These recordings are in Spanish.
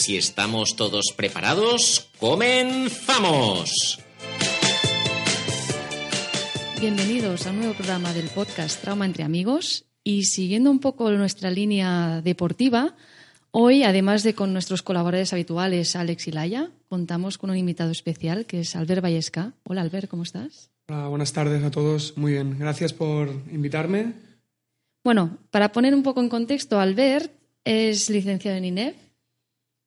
Si estamos todos preparados, comenzamos. Bienvenidos a un nuevo programa del podcast Trauma entre amigos y siguiendo un poco nuestra línea deportiva, hoy, además de con nuestros colaboradores habituales Alex y Laia, contamos con un invitado especial que es Albert Vallesca. Hola Albert, ¿cómo estás? Hola, buenas tardes a todos. Muy bien, gracias por invitarme. Bueno, para poner un poco en contexto, Albert es licenciado en INEF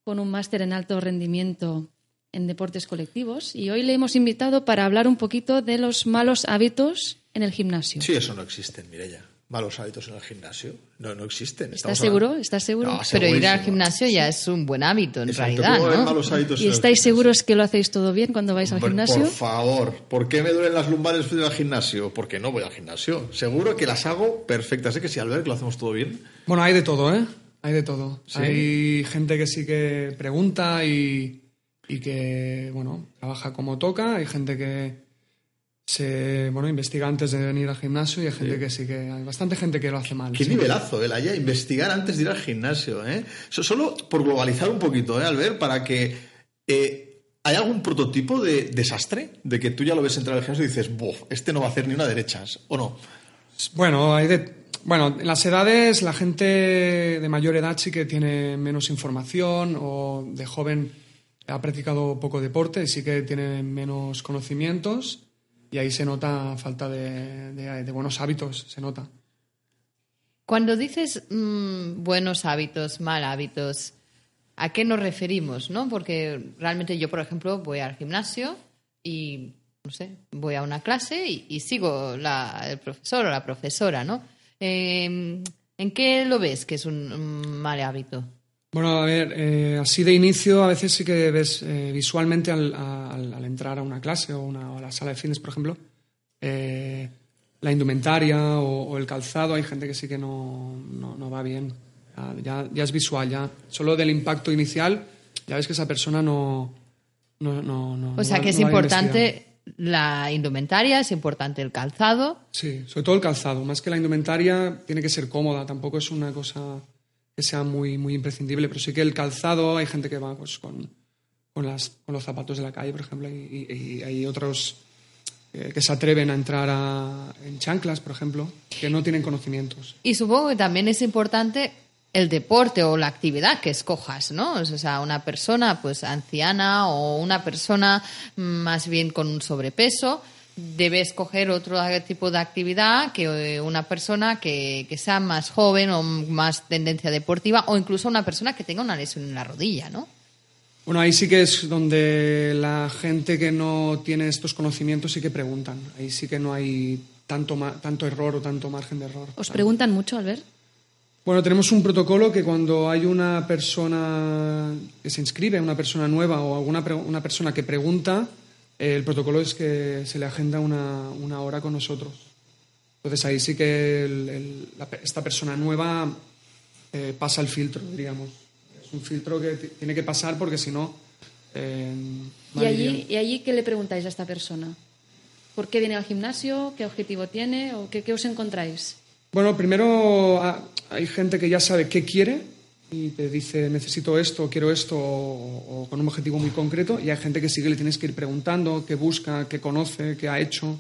con un máster en alto rendimiento en deportes colectivos y hoy le hemos invitado para hablar un poquito de los malos hábitos en el gimnasio. Sí, eso no existe, Mireya. Malos hábitos en el gimnasio. No, no existen. ¿Estás seguro? ¿Estás seguro? No, Pero ir al gimnasio ya es un buen hábito, en Exacto, realidad, ¿cómo ven ¿no? malos hábitos ¿Y estáis seguros que lo hacéis todo bien cuando vais al Por- gimnasio? Por favor, ¿por qué me duelen las lumbares ir al gimnasio? Porque no voy al gimnasio. Seguro que las hago perfectas. Sé que si Albert, que lo hacemos todo bien. Bueno, hay de todo, ¿eh? Hay de todo. ¿Sí? Hay gente que sí que pregunta y, y que, bueno, trabaja como toca. Hay gente que se, bueno, investiga antes de venir al gimnasio y hay gente que sí que... Hay bastante gente que lo hace mal. Qué sí. nivelazo, el haya investigar antes de ir al gimnasio, ¿eh? So- Solo por globalizar un poquito, ¿eh, Albert? Para que... eh, ¿Hay algún prototipo de desastre? De que tú ya lo ves entrar al gimnasio y dices, ¡buf! Este no va a hacer ni una derechas, ¿o no? Bueno, hay de... Bueno, en las edades, la gente de mayor edad sí que tiene menos información o de joven ha practicado poco deporte sí que tiene menos conocimientos y ahí se nota falta de, buenos hábitos, se nota. Cuando dices mm, buenos hábitos, mal hábitos, ¿a qué nos referimos? ¿no? Porque realmente yo, por ejemplo, voy al gimnasio y, no sé, voy a una clase y, y sigo la, el profesor o la profesora, ¿no? Eh, ¿En qué lo ves que es un, mal hábito? Bueno, a ver, eh, así de inicio a veces sí que ves eh, visualmente al, al- al entrar a una clase o, una, o a la sala de fitness, por ejemplo, eh, la indumentaria o, o el calzado, hay gente que sí que no, no, no va bien. Ya, ya, es visual, ya. Solo del impacto inicial, ya ves que esa persona no... no, no, no- O sea, que es importante la indumentaria, es importante el calzado. Sí, sobre todo el calzado. Más que la indumentaria, tiene que ser cómoda. Tampoco es una cosa que sea muy, muy imprescindible. Pero sí que el calzado, hay gente que va pues, con, con, las, con los zapatos de la calle, por ejemplo, y, y- y hay otros eh, que se atreven a entrar a- en chanclas, por ejemplo, que no tienen conocimientos. Y supongo que también es importante el deporte o la actividad que escojas, ¿no? O sea, una persona pues anciana o una persona mm, más bien con un sobrepeso debe escoger otro tipo de actividad que eh, una persona que, que sea más joven o más tendencia deportiva o incluso una persona que tenga una lesión en la rodilla, ¿no? Bueno, ahí sí que es donde la gente que no tiene estos conocimientos sí que preguntan. Ahí sí que no hay tanto, ma- tanto error o tanto margen de error. ¿Os preguntan mucho, Albert? Bueno, tenemos un protocolo que cuando hay una persona que se inscribe, una persona nueva o alguna una persona que pregunta, eh, el protocolo es que se le agenda una, una hora con nosotros. Entonces ahí sí que el- el- la pe- esta persona nueva eh, pasa el filtro, diríamos. Es un filtro que ti- tiene que pasar porque si no... eh, ¿Y allí. ¿Y allí qué le preguntáis a esta persona? ¿Por qué viene al gimnasio? ¿Qué objetivo tiene? ¿O qué, qué os encontráis? Bueno, primero ah, hay gente que ya sabe qué quiere y te dice necesito esto, quiero esto o, con un objetivo muy concreto y hay gente que sí que le tienes que ir preguntando qué busca, qué conoce, qué ha hecho.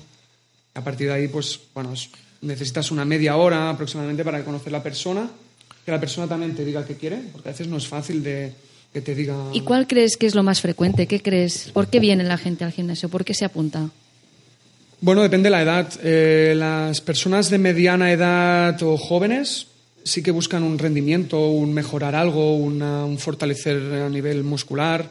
A partir de ahí, pues, bueno, es- necesitas una media hora aproximadamente para conocer la persona, que la persona también te diga qué quiere, porque a veces no es fácil de que te diga... ¿Y cuál crees que es lo más frecuente? ¿Qué crees? ¿Por qué viene la gente al gimnasio? ¿Por qué se apunta? Bueno, depende de la edad. Eh, las personas de mediana edad o jóvenes sí que buscan un rendimiento, un mejorar algo, un fortalecer a nivel muscular,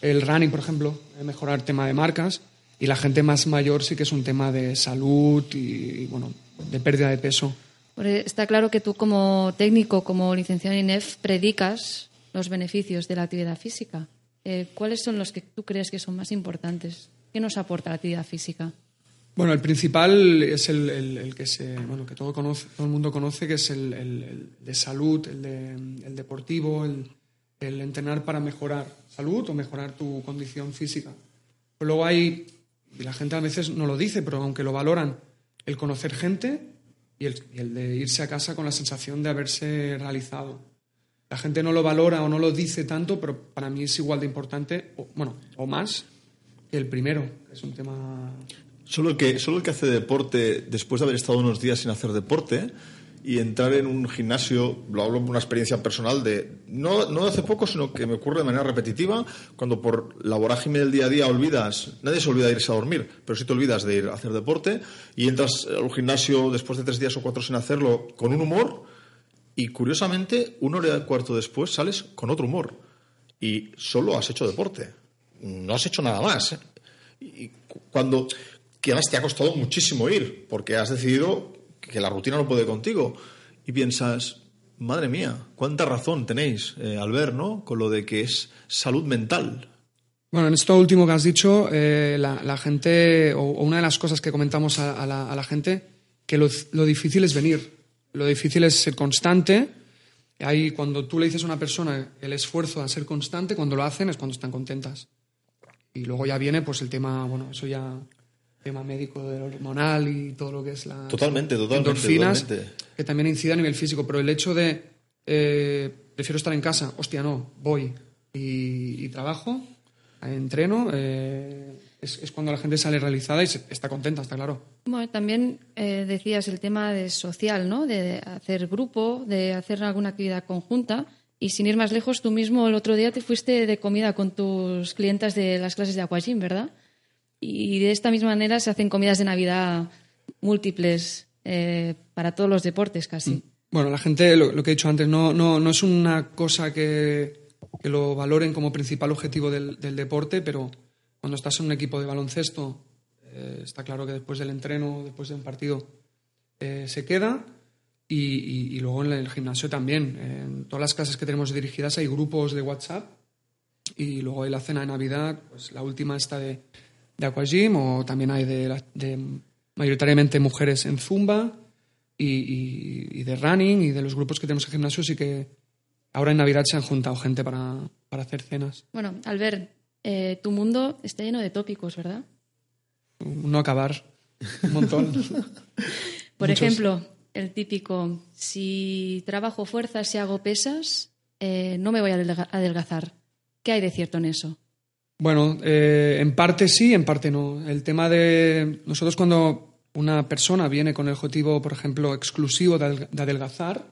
el running, por ejemplo, eh, mejorar tema de marcas. Y la gente más mayor sí que es un tema de salud y, bueno, de pérdida de peso. Porque está claro que tú como técnico, como licenciado en INEF, predicas los beneficios de la actividad física. eh, ¿cuáles son los que tú crees que son más importantes? ¿Qué nos aporta la actividad física? Bueno, el principal es el, el- el que se, bueno, que todo conoce, todo el mundo conoce, que es el, el- de salud, el, de- deportivo, el, el entrenar para mejorar salud o mejorar tu condición física. Pero luego hay, y la gente a veces no lo dice, pero aunque lo valoran, el conocer gente y el, y el de irse a casa con la sensación de haberse realizado. La gente no lo valora o no lo dice tanto, pero para mí es igual de importante, o, bueno, o más, que el primero, que es un tema Solo que, solo el que hace deporte después de haber estado unos días sin hacer deporte y entrar en un gimnasio, lo hablo por una experiencia personal de, no, no de hace poco, sino que me ocurre de manera repetitiva, cuando por la vorágine del día a día olvidas, nadie se olvida de irse a dormir, pero sí te olvidas de ir a hacer deporte y entras a un gimnasio después de tres días o cuatro sin hacerlo con un humor y curiosamente, una hora y cuarto después sales con otro humor y solo has hecho deporte, no has hecho nada más. ¿eh? Y cu- cuando que además te ha costado muchísimo ir, porque has decidido que la rutina no puede contigo. Y piensas, madre mía, cuánta razón tenéis, eh, al ver, ¿no? Con lo de que es salud mental. Bueno, en esto último que has dicho, eh, la, gente, o, una de las cosas que comentamos a, a la, a la gente, que lo, lo difícil es venir, lo difícil es ser constante. Ahí, cuando tú le dices a una persona el esfuerzo a ser constante, cuando lo hacen es cuando están contentas. Y luego ya viene pues el tema, bueno, eso ya, tema médico del hormonal y todo lo que es la... Totalmente, totalmente, endorfinas, totalmente. que también incide a nivel físico, pero el hecho de eh, prefiero estar en casa, hostia, no, voy y, y trabajo, entreno, eh, es, es cuando la gente sale realizada y se- está contenta, está claro. Bueno, también eh, decías el tema de social, ¿no? De hacer grupo, de hacer alguna actividad conjunta. Y sin ir más lejos, tú mismo el otro día te fuiste de comida con tus clientas de las clases de Aquagym, ¿verdad? Y de esta misma manera se hacen comidas de Navidad múltiples eh, para todos los deportes casi. Bueno, la gente, lo, lo que he dicho antes, no, no, no es una cosa que, que lo valoren como principal objetivo del, del deporte, pero cuando estás en un equipo de baloncesto, eh, está claro que después del entreno, después de un partido, eh, se queda. Y, y- y luego en el gimnasio también. En todas las clases que tenemos dirigidas hay grupos de WhatsApp y luego hay la cena de Navidad, pues la última está de, de Aquagym o también hay de, mayoritariamente mujeres en Zumba y, y- y de running y de los grupos que tenemos en gimnasio sí que ahora en Navidad se han juntado gente para, para hacer cenas. Bueno, Albert, eh, tu mundo está lleno de tópicos, ¿verdad? No acabar. Un montón. Por Muchos. ejemplo, el típico, si trabajo fuerzas, si hago pesas, eh, no me voy a adelga- adelgazar. ¿Qué hay de cierto en eso? Bueno, eh, en parte sí, en parte no. El tema de nosotros cuando una persona viene con el objetivo, por ejemplo, exclusivo de, adel- de adelgazar,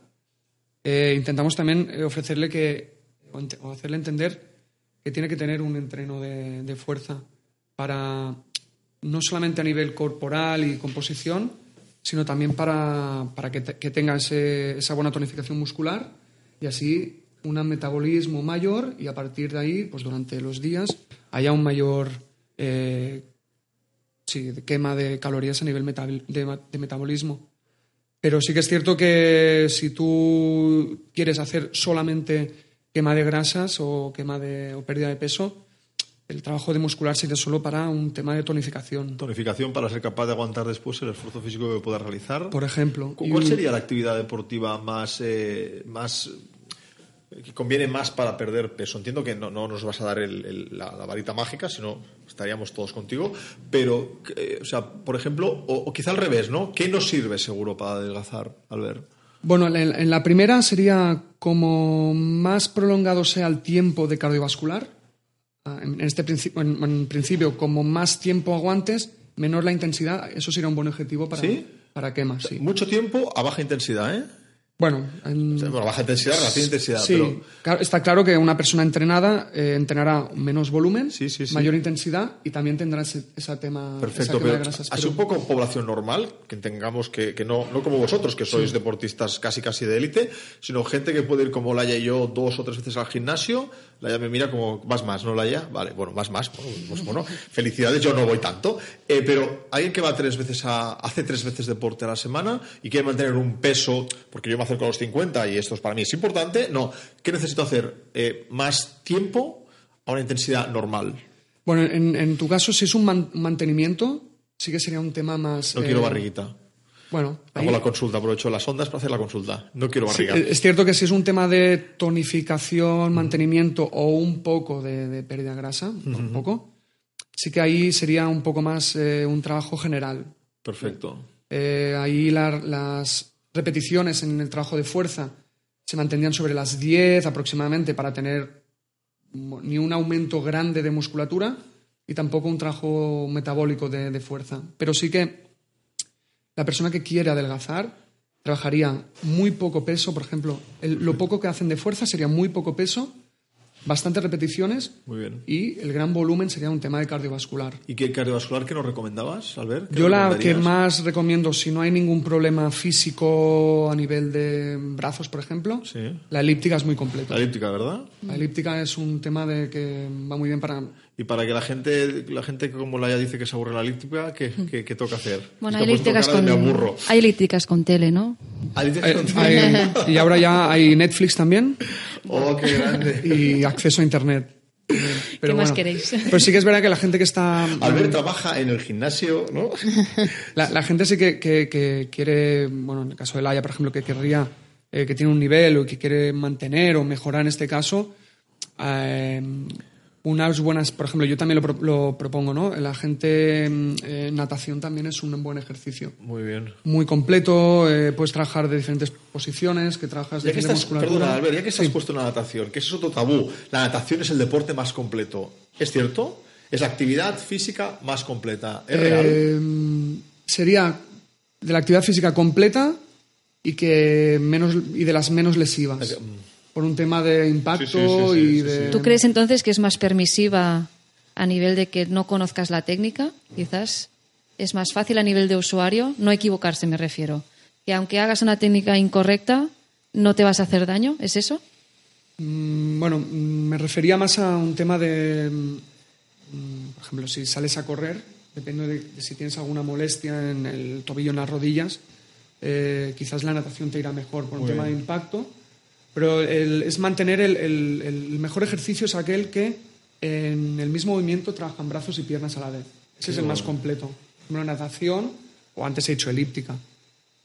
eh, intentamos también eh, ofrecerle que o hacerle entender que tiene que tener un entreno de, fuerza para no solamente a nivel corporal y composición, sino también para, para que tenga ese- esa buena tonificación muscular y así un metabolismo mayor y a partir de ahí, pues durante los días, haya un mayor eh, sí, quema de calorías a nivel de, metabolismo. Pero sí que es cierto que si tú quieres hacer solamente quema de grasas o quema de o pérdida de peso, el trabajo de muscular sería solo para un tema de tonificación, Tonificación para ser capaz de aguantar después el esfuerzo físico que puedas realizar. por ejemplo. ¿Cu- Y ¿Cuál sería la actividad deportiva más, eh, más que conviene más para perder peso? Entiendo que no, no nos vas a dar el- el- la, la varita mágica, sino estaríamos todos contigo. Pero, eh, o sea, por ejemplo, o, o quizá al revés, ¿no? ¿Qué nos sirve seguro para adelgazar, Albert? Bueno, en, en la primera sería como más prolongado sea el tiempo de cardiovascular. Ah, En, en este principio, en, en principio, como más tiempo aguantes, menor la intensidad. Eso sería un buen objetivo para, ¿Sí? para quemas, sí. Mucho tiempo a baja intensidad, ¿eh? Bueno, en- O sea, bueno, baja intensidad, relativa intensidad, sí, pero claro, está claro que una persona entrenada eh, entrenará menos volumen, Sí, mayor intensidad y también tendrá ese, ese tema, esa Perfecto, de pero grasas. así pero- un poco población normal, que tengamos que, que no, no como vosotros, que sois deportistas casi casi de élite, sino gente que puede ir como Laia y yo dos o tres veces al gimnasio. Laia me mira como, vas más, ¿no, Laia? Vale, bueno, vas más. Bueno, pues bueno, felicidades, yo no voy tanto. Eh, pero alguien que va tres veces a, hace tres veces deporte a la semana y quiere mantener un peso, porque yo me acerco a los 50 y esto es para mí es importante, no. ¿Qué necesito hacer? Eh, más tiempo a una intensidad normal? Bueno, en, en tu caso, si es un man- mantenimiento, sí que sería un tema más... No eh, quiero barriguita. Bueno, ahí- Hago la consulta, aprovecho las ondas para hacer la consulta. No quiero sí, barriga. es cierto que si es un tema de tonificación, mantenimiento o un poco de, de pérdida de grasa, un poco, sí que ahí sería un poco más eh, un trabajo general. Perfecto. Eh, ahí la- las repeticiones en el trabajo de fuerza se mantendrían sobre las 10 aproximadamente para tener ni un aumento grande de musculatura y tampoco un trabajo metabólico de, de fuerza. Pero sí que la persona que quiere adelgazar trabajaría muy poco peso, por ejemplo, el- lo poco que hacen de fuerza sería muy poco peso, bastantes repeticiones Muy bien. y el gran volumen sería un tema de cardiovascular. ¿Y qué cardiovascular que nos recomendabas, Albert? ¿Qué Yo la que más recomiendo, si no hay ningún problema físico a nivel de brazos, por ejemplo, Sí. la elíptica es muy completa. La elíptica, ¿verdad? La elíptica es un tema de que va muy bien para... Y para que la gente, la gente que como Laia dice que se aburre la elíptica, ¿qué, qué, qué toca hacer? Bueno, hay elípticas con, Me aburro. hay elípticas con tele, ¿no? Con- hay- y ahora ya hay Netflix también Oh, qué grande. y acceso a Internet. Pero ¿Qué más bueno, queréis? Pero sí que es verdad que la gente que está... Albert trabaja en el gimnasio, ¿no? La, la gente sí que, que- que quiere, bueno, en el caso de Laia, por ejemplo, que querría, eh, que tiene un nivel o que quiere mantener o mejorar en este caso, eh, unas buenas, por ejemplo, yo también lo, pro- lo propongo, ¿no? La gente, mm, eh, natación también es un buen ejercicio. Muy bien. Muy completo, eh, puedes trabajar de diferentes posiciones, que trabajas de Ya que diferente estás, musculatura. perdona, Albert, ya que estás puesto en la natación, que eso es otro tabú, la natación es el deporte más completo. ¿Es cierto? Es la actividad física más completa. ¿Es real? Eh, sería de la actividad física completa y que menos y de las menos lesivas por un tema de impacto Sí, sí, sí, sí, y de ¿Tú crees entonces que es más permisiva a nivel de que no conozcas la técnica? Quizás es más fácil a nivel de usuario, no equivocarse me refiero. Que aunque hagas una técnica incorrecta, no te vas a hacer daño, ¿es eso? Mm, bueno mm, me refería más a un tema de mm, por ejemplo si sales a correr depende de, de si tienes alguna molestia en el tobillo en las rodillas eh, quizás la natación te irá mejor por un tema de impacto pero el- es mantener el, el- el mejor ejercicio es aquel que en el mismo movimiento trabajan brazos y piernas a la vez ese es el más completo ejemplo, natación o antes he hecho elíptica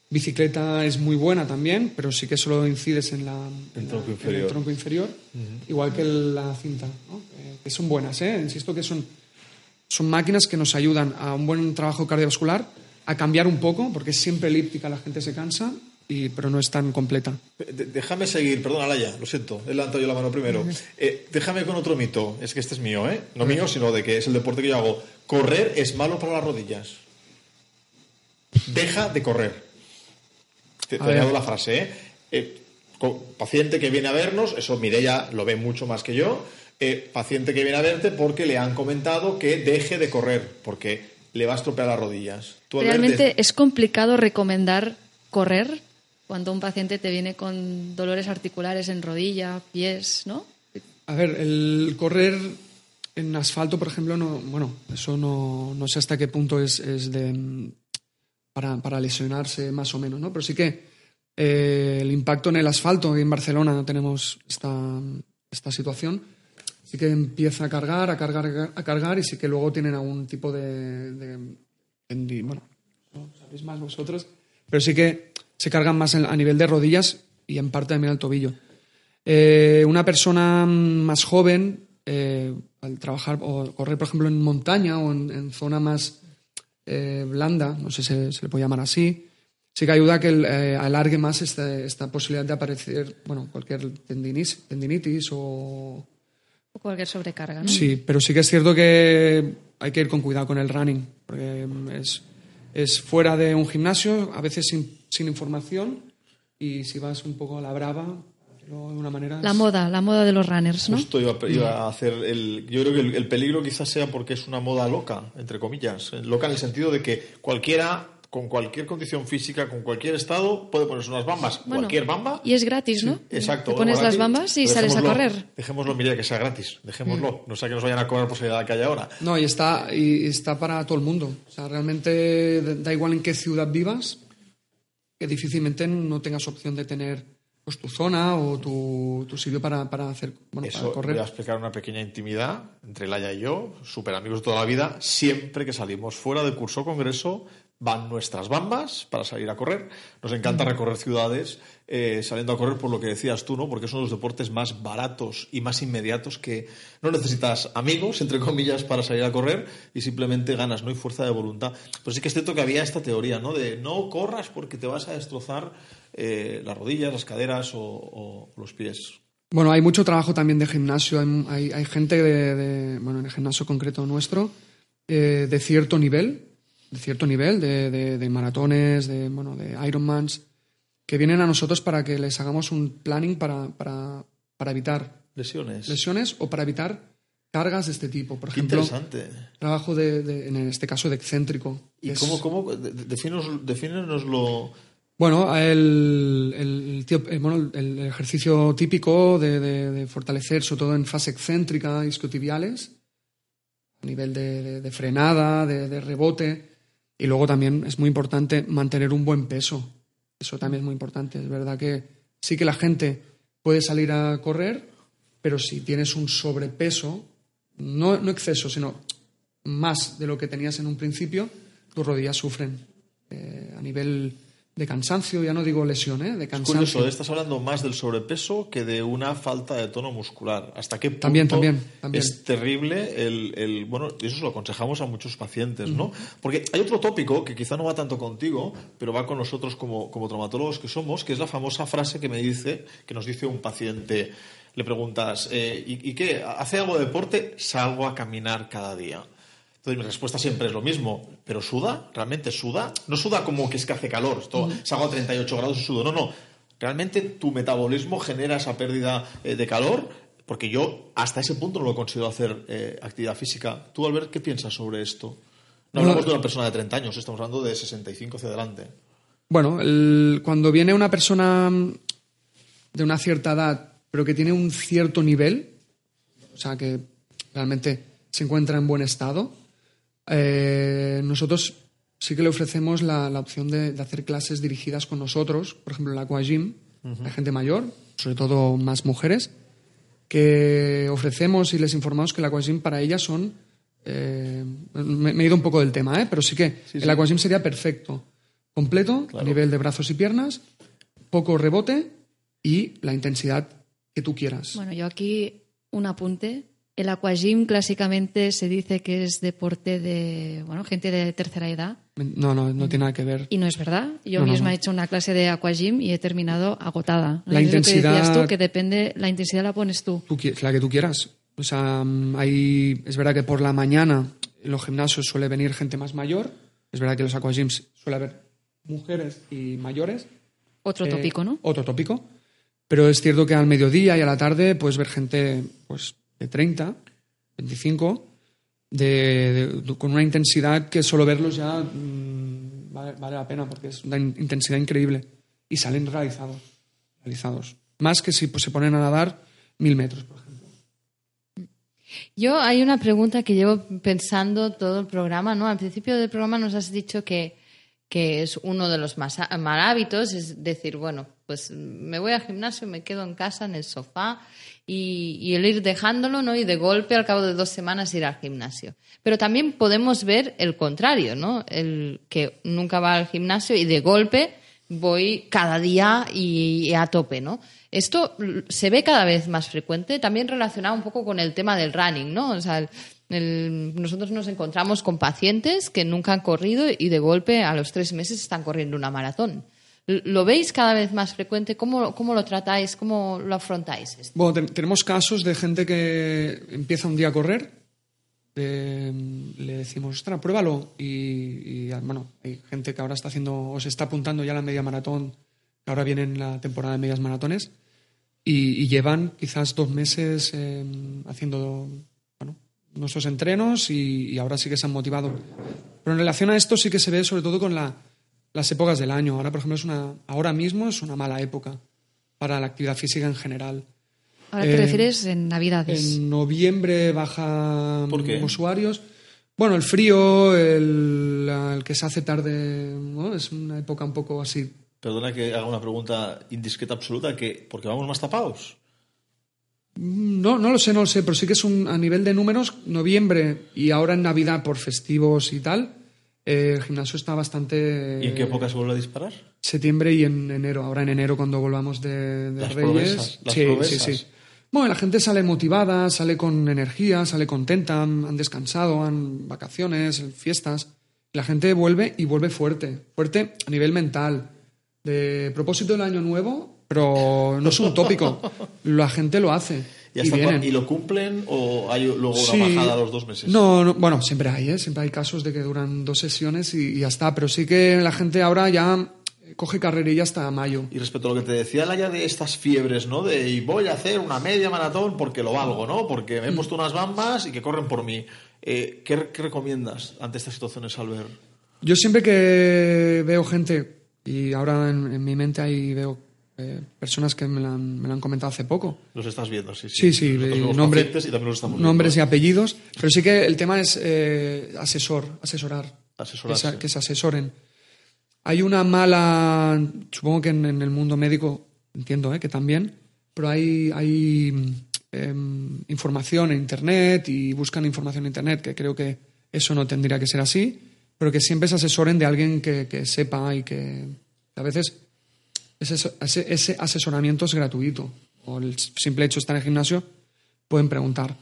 Bicicleta es muy buena también, pero sí que solo incides en, la, en la- tronco en inferior. el tronco inferior, igual que la cinta, ¿no? Eh, que son buenas, ¿eh? insisto que son, son máquinas que nos ayudan a un buen trabajo cardiovascular, a cambiar un poco, porque es siempre elíptica, la gente se cansa, y, pero no es tan completa. De- déjame seguir, perdona, Laia, lo siento, he levantado yo la mano primero. Eh, déjame con otro mito, es que este es mío, ¿eh? No mío, sino de que es el deporte que yo hago. Correr es malo para las rodillas. Deja de correr. Te, ver. añado la frase, ¿eh? Eh, paciente que viene a vernos, eso Mireia lo ve mucho más que yo, eh, paciente que viene a verte porque le han comentado que deje de correr, porque le va a estropear las rodillas. Tú, Albert, Realmente es complicado recomendar correr cuando un paciente te viene con dolores articulares en rodilla, pies, ¿no? A ver, el correr en asfalto, por ejemplo, no, bueno, eso no, no sé hasta qué punto es, es de para, para lesionarse más o menos, ¿no? Pero sí que eh, el impacto en el asfalto, en Barcelona tenemos esta, esta situación, sí que empieza a cargar, a cargar, a cargar y sí que luego tienen algún tipo de, de tendi- bueno, no sabéis más vosotros, pero sí que se cargan más en- a nivel de rodillas y en parte también al tobillo. Eh, una persona más joven, eh, al trabajar o correr, por ejemplo, en montaña o en, en zona más eh, blanda, no sé si se, se le puede llamar así, sí que ayuda a que el, alargue más esta, esta posibilidad de aparecer, bueno, cualquier tendinis- tendinitis o... O cualquier sobrecarga, ¿no? Sí, pero sí que es cierto que hay que ir con cuidado con el running, porque es, es fuera de un gimnasio, a veces sin, sin información, y si vas un poco a la brava, de una manera... La es- moda, la moda de los runners, ¿no? Justo iba, iba a hacer el. Yo creo que el, el peligro quizás sea porque es una moda loca, entre comillas. Loca en el sentido de que cualquiera, con cualquier condición física, con cualquier estado, puede ponerse unas bambas. Bueno, cualquier bamba. Y es gratis, ¿no? Exacto. Te pones las bambas y sales a correr. Dejémoslo, mira, que sea gratis. Dejémoslo. No sea que nos vayan a cobrar por la calle ahora. No, y está, y está para todo el mundo. O sea, realmente da igual en qué ciudad vivas, que difícilmente no tengas opción de tener pues, tu zona o tu, tu sitio para, para hacer bueno, Eso para correr. voy a explicar una pequeña intimidad entre Laia y yo, súper amigos de toda la vida. Siempre que salimos fuera de curso o congreso, van nuestras bambas para salir a correr. Nos encanta recorrer ciudades eh, saliendo a correr por lo que decías tú, ¿no? Porque son los deportes más baratos y más inmediatos que no necesitas amigos, entre comillas, para salir a correr y simplemente ganas, ¿no? Y fuerza de voluntad. Pero sí que es cierto que había esta teoría, ¿no? De no corras porque te vas a destrozar eh, las rodillas, las caderas o, o los pies. Bueno, hay mucho trabajo también de gimnasio. Hay, hay- hay gente de, de- bueno, en el gimnasio concreto nuestro, eh, de cierto nivel, de cierto nivel, de, de- de maratones, de, bueno, de Ironmans, que vienen a nosotros para que les hagamos un planning para, para, para evitar Lesiones. lesiones o para evitar cargas de este tipo. Por Qué ejemplo, interesante. trabajo de, de- en este caso de excéntrico. ¿Y Es- cómo, cómo de- de- defínenos- defínenoslo? Bueno, el, el, el- bueno, el ejercicio típico de, de- de fortalecer, sobre todo en fase excéntrica, isquiotibiales, a nivel de, frenada, de rebote. Y luego también es muy importante mantener un buen peso. Eso también es muy importante. Es verdad que sí que la gente puede salir a correr, pero si tienes un sobrepeso, no, no exceso, sino más de lo que tenías en un principio, tus rodillas sufren eh, a nivel de cansancio, ya no digo lesión, ¿eh? de Es cansancio. curioso, estás hablando más del sobrepeso que de una falta de tono muscular. ¿Hasta qué punto También, también, también. es terrible el, el- Bueno, y eso lo aconsejamos a muchos pacientes, ¿no? Porque hay otro tópico que quizá no va tanto contigo, pero va con nosotros como, como traumatólogos que somos, que es la famosa frase que me dice, que nos dice un paciente. Le preguntas, eh, ¿y, ¿y qué? ¿Hace algo de deporte? Salgo a caminar cada día. Entonces mi respuesta siempre es lo mismo, pero ¿suda? ¿Realmente suda? No suda como que es que hace calor, esto salgo a 38 grados y sudo, no, no. Realmente tu metabolismo genera esa pérdida eh, de calor, porque yo hasta ese punto no lo considero hacer eh, actividad física. Tú, Albert, ¿qué piensas sobre esto? No Bueno, hablamos de una persona de 30 años, estamos hablando de 65 hacia adelante. Bueno, el- cuando viene una persona de una cierta edad, pero que tiene un cierto nivel, o sea, que realmente se encuentra en buen estado, eh, nosotros sí que le ofrecemos la, la opción de, de hacer clases dirigidas con nosotros, por ejemplo, el Aqua Gym, a gente mayor, sobre todo más mujeres, que ofrecemos y les informamos que el Aqua Gym para ellas son... eh, me, me he ido un poco del tema, ¿eh? pero sí que el Aqua Gym sería perfecto. Completo, a nivel de brazos y piernas, poco rebote y la intensidad que tú quieras. Bueno, yo aquí un apunte. El aquagym clásicamente se dice que es deporte de bueno, gente de tercera edad No, no, no tiene nada que ver. y no es verdad. Yo No, misma no. he hecho una clase de aquagym y he terminado agotada. La Es lo que decías intensidad- tú, que depende, la intensidad la pones tú. Tú la que tú quieras. O sea, mm, hay, es verdad que por la mañana en los gimnasios suele venir gente más mayor. Es verdad que en los aquagyms suele haber mujeres y mayores. Otro Eh, tópico, ¿no? Otro tópico. Pero es cierto que al mediodía y a la tarde puedes ver gente pues, de 30, 25, de, con una intensidad que solo verlos ya mm, vale, vale la pena porque es una in- intensidad increíble. Y salen realizados. realizados. Más que si pues, se ponen a nadar mil metros, por ejemplo. Yo hay una pregunta que llevo pensando todo el programa, ¿no? Al principio del programa nos has dicho que, que es uno de los más mal hábitos, es decir, bueno, pues me voy al gimnasio, me quedo en casa, en el sofá, y, el ir dejándolo, ¿no? Y de golpe, al cabo de dos semanas, ir al gimnasio. Pero también podemos ver el contrario, ¿no? El que nunca va al gimnasio y de golpe voy cada día y, a tope, ¿no? Esto se ve cada vez más frecuente, también relacionado un poco con el tema del running, ¿no? O sea, el- nosotros nos encontramos con pacientes que nunca han corrido y de golpe a los tres meses están corriendo una maratón. ¿Lo veis cada vez más frecuente? ¿Cómo, cómo lo tratáis? ¿Cómo lo afrontáis? Bueno, ten- tenemos casos de gente que empieza un día a correr, le decimos, ostras, pruébalo. Y, y, bueno, hay gente que ahora está haciendo, o se está apuntando ya a la media maratón, que ahora viene en la temporada de medias maratones, y, y llevan quizás dos meses eh, haciendo bueno, nuestros entrenos y, y ahora sí que se han motivado. Pero en relación a esto sí que se ve sobre todo con la- las épocas del año. Ahora, por ejemplo, es una, ahora mismo es una mala época para la actividad física en general. Ahora te eh, refieres en Navidades. En noviembre baja ¿Por qué? usuarios. Bueno, el frío, el, el que se hace tarde, ¿no? es una época un poco así Perdona que haga una pregunta indiscreta absoluta, que ¿porque vamos más tapados? No, no lo sé, no lo sé, pero sí que es un, a nivel de números, noviembre y ahora en Navidad por festivos y tal, eh, el gimnasio está bastante... ¿Y en qué época se vuelve a disparar? Septiembre y en enero, ahora en enero cuando volvamos de, de Las Reyes. promesas, las sí, promesas. sí, sí. Bueno, la gente sale motivada, sale con energía, sale contenta, han, han descansado, han vacaciones, fiestas. La gente vuelve y vuelve fuerte, fuerte a nivel mental. De propósito del año nuevo, pero no es un tópico. La gente lo hace. ¿Y, vienen. ¿Y lo cumplen o hay luego una Sí. bajada a los dos meses? No, no, bueno, siempre hay, ¿eh? Siempre hay casos de que duran dos sesiones y, y ya está. Pero sí que la gente ahora ya coge carrerilla hasta mayo. Y respecto a lo que te decía Laia de estas fiebres, ¿no? De y voy a hacer una media maratón porque lo valgo, ¿no? Porque Mm. me he puesto unas bambas y que corren por mí. Eh, ¿qué, qué recomiendas ante estas situaciones, Albert? Yo siempre que veo gente, y ahora en, en mi mente ahí veo eh, personas que me la, han, me la han comentado hace poco. Los estás viendo, sí, Sí, sí, nombre- pacientes y también los estamos nombres y apellidos. Pero sí que el tema es eh, asesor, asesorar. Asesorarse. Que se, que se asesoren. Hay una mala, supongo que en, en el mundo médico, entiendo eh, que también, pero hay, hay em, información en Internet y buscan información en Internet, que creo que eso no tendría que ser así, pero que siempre se asesoren de alguien que, que sepa y que a veces ese, ese- ese asesoramiento es gratuito. O el simple hecho de estar en el gimnasio, pueden preguntar.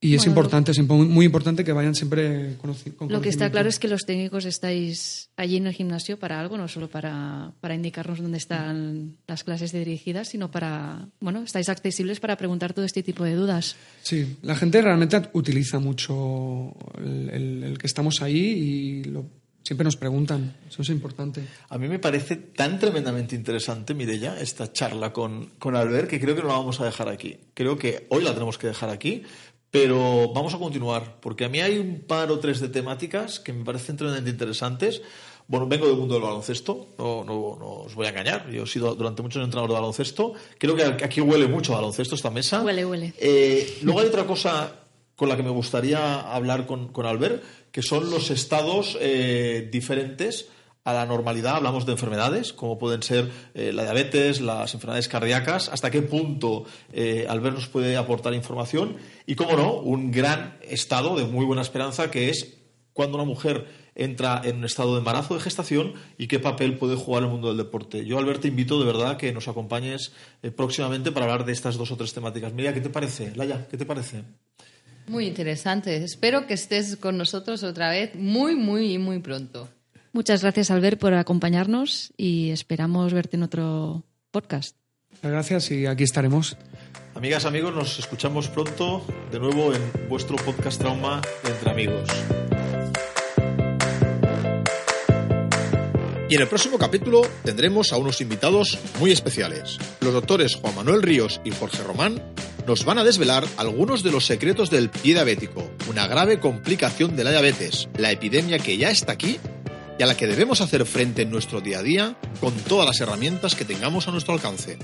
Y es Bueno, importante, es muy importante que vayan siempre con Lo que está claro es que los técnicos estáis allí en el gimnasio para algo, no solo para, para indicarnos dónde están las clases dirigidas, sino para, bueno, estáis accesibles para preguntar todo este tipo de dudas. Sí, la gente realmente utiliza mucho el, el- el que estamos ahí y lo- siempre nos preguntan. Eso es importante. A mí me parece tan tremendamente interesante, Mireya, esta charla con, con Albert, que creo que no la vamos a dejar aquí. Creo que hoy la tenemos que dejar aquí, pero vamos a continuar, porque a mí hay un par o tres de temáticas que me parecen tremendamente interesantes. Bueno, vengo del mundo del baloncesto, no, no, no os voy a engañar. Yo he sido durante muchos años entrenador de baloncesto. Creo que aquí huele mucho a baloncesto esta mesa. Huele, huele. Eh, luego hay otra cosa con la que me gustaría hablar con, con Albert, que son los estados eh, diferentes a la normalidad. Hablamos de enfermedades, como pueden ser eh, la diabetes, las enfermedades cardíacas, hasta qué punto eh, Albert nos puede aportar información y, cómo no, un gran estado de muy buena esperanza que es cuando una mujer entra en un estado de embarazo, de gestación y qué papel puede jugar el mundo del deporte. Yo, Albert, te invito de verdad que nos acompañes eh, próximamente para hablar de estas dos o tres temáticas. Mira, ¿qué te parece? Laya, ¿qué te parece? Muy interesante. Espero que estés con nosotros otra vez muy, muy, muy pronto. Muchas gracias, Albert, por acompañarnos y esperamos verte en otro podcast. Muchas gracias y aquí estaremos. Amigas, amigos, nos escuchamos pronto de nuevo en vuestro podcast Trauma entre amigos. Y en el próximo capítulo tendremos a unos invitados muy especiales. Los doctores Juan Manuel Ríos y Jorge Román nos van a desvelar algunos de los secretos del pie diabético, una grave complicación de la diabetes, la epidemia que ya está aquí y a la que debemos hacer frente en nuestro día a día con todas las herramientas que tengamos a nuestro alcance.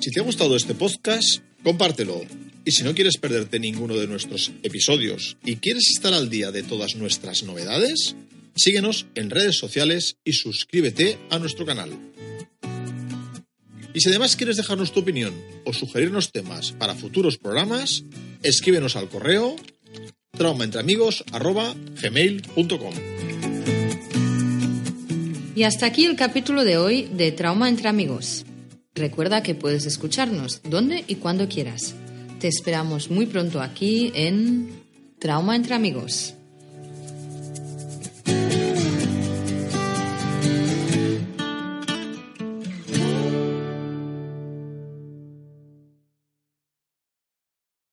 Si te ha gustado este podcast, compártelo. Y si no quieres perderte ninguno de nuestros episodios y quieres estar al día de todas nuestras novedades, síguenos en redes sociales y suscríbete a nuestro canal. Y si además quieres dejarnos tu opinión o sugerirnos temas para futuros programas, escríbenos al correo traumaentreamigos.gmail.com Y hasta aquí el capítulo de hoy de Trauma entre Amigos. Recuerda que puedes escucharnos donde y cuando quieras. Te esperamos muy pronto aquí en Trauma entre Amigos.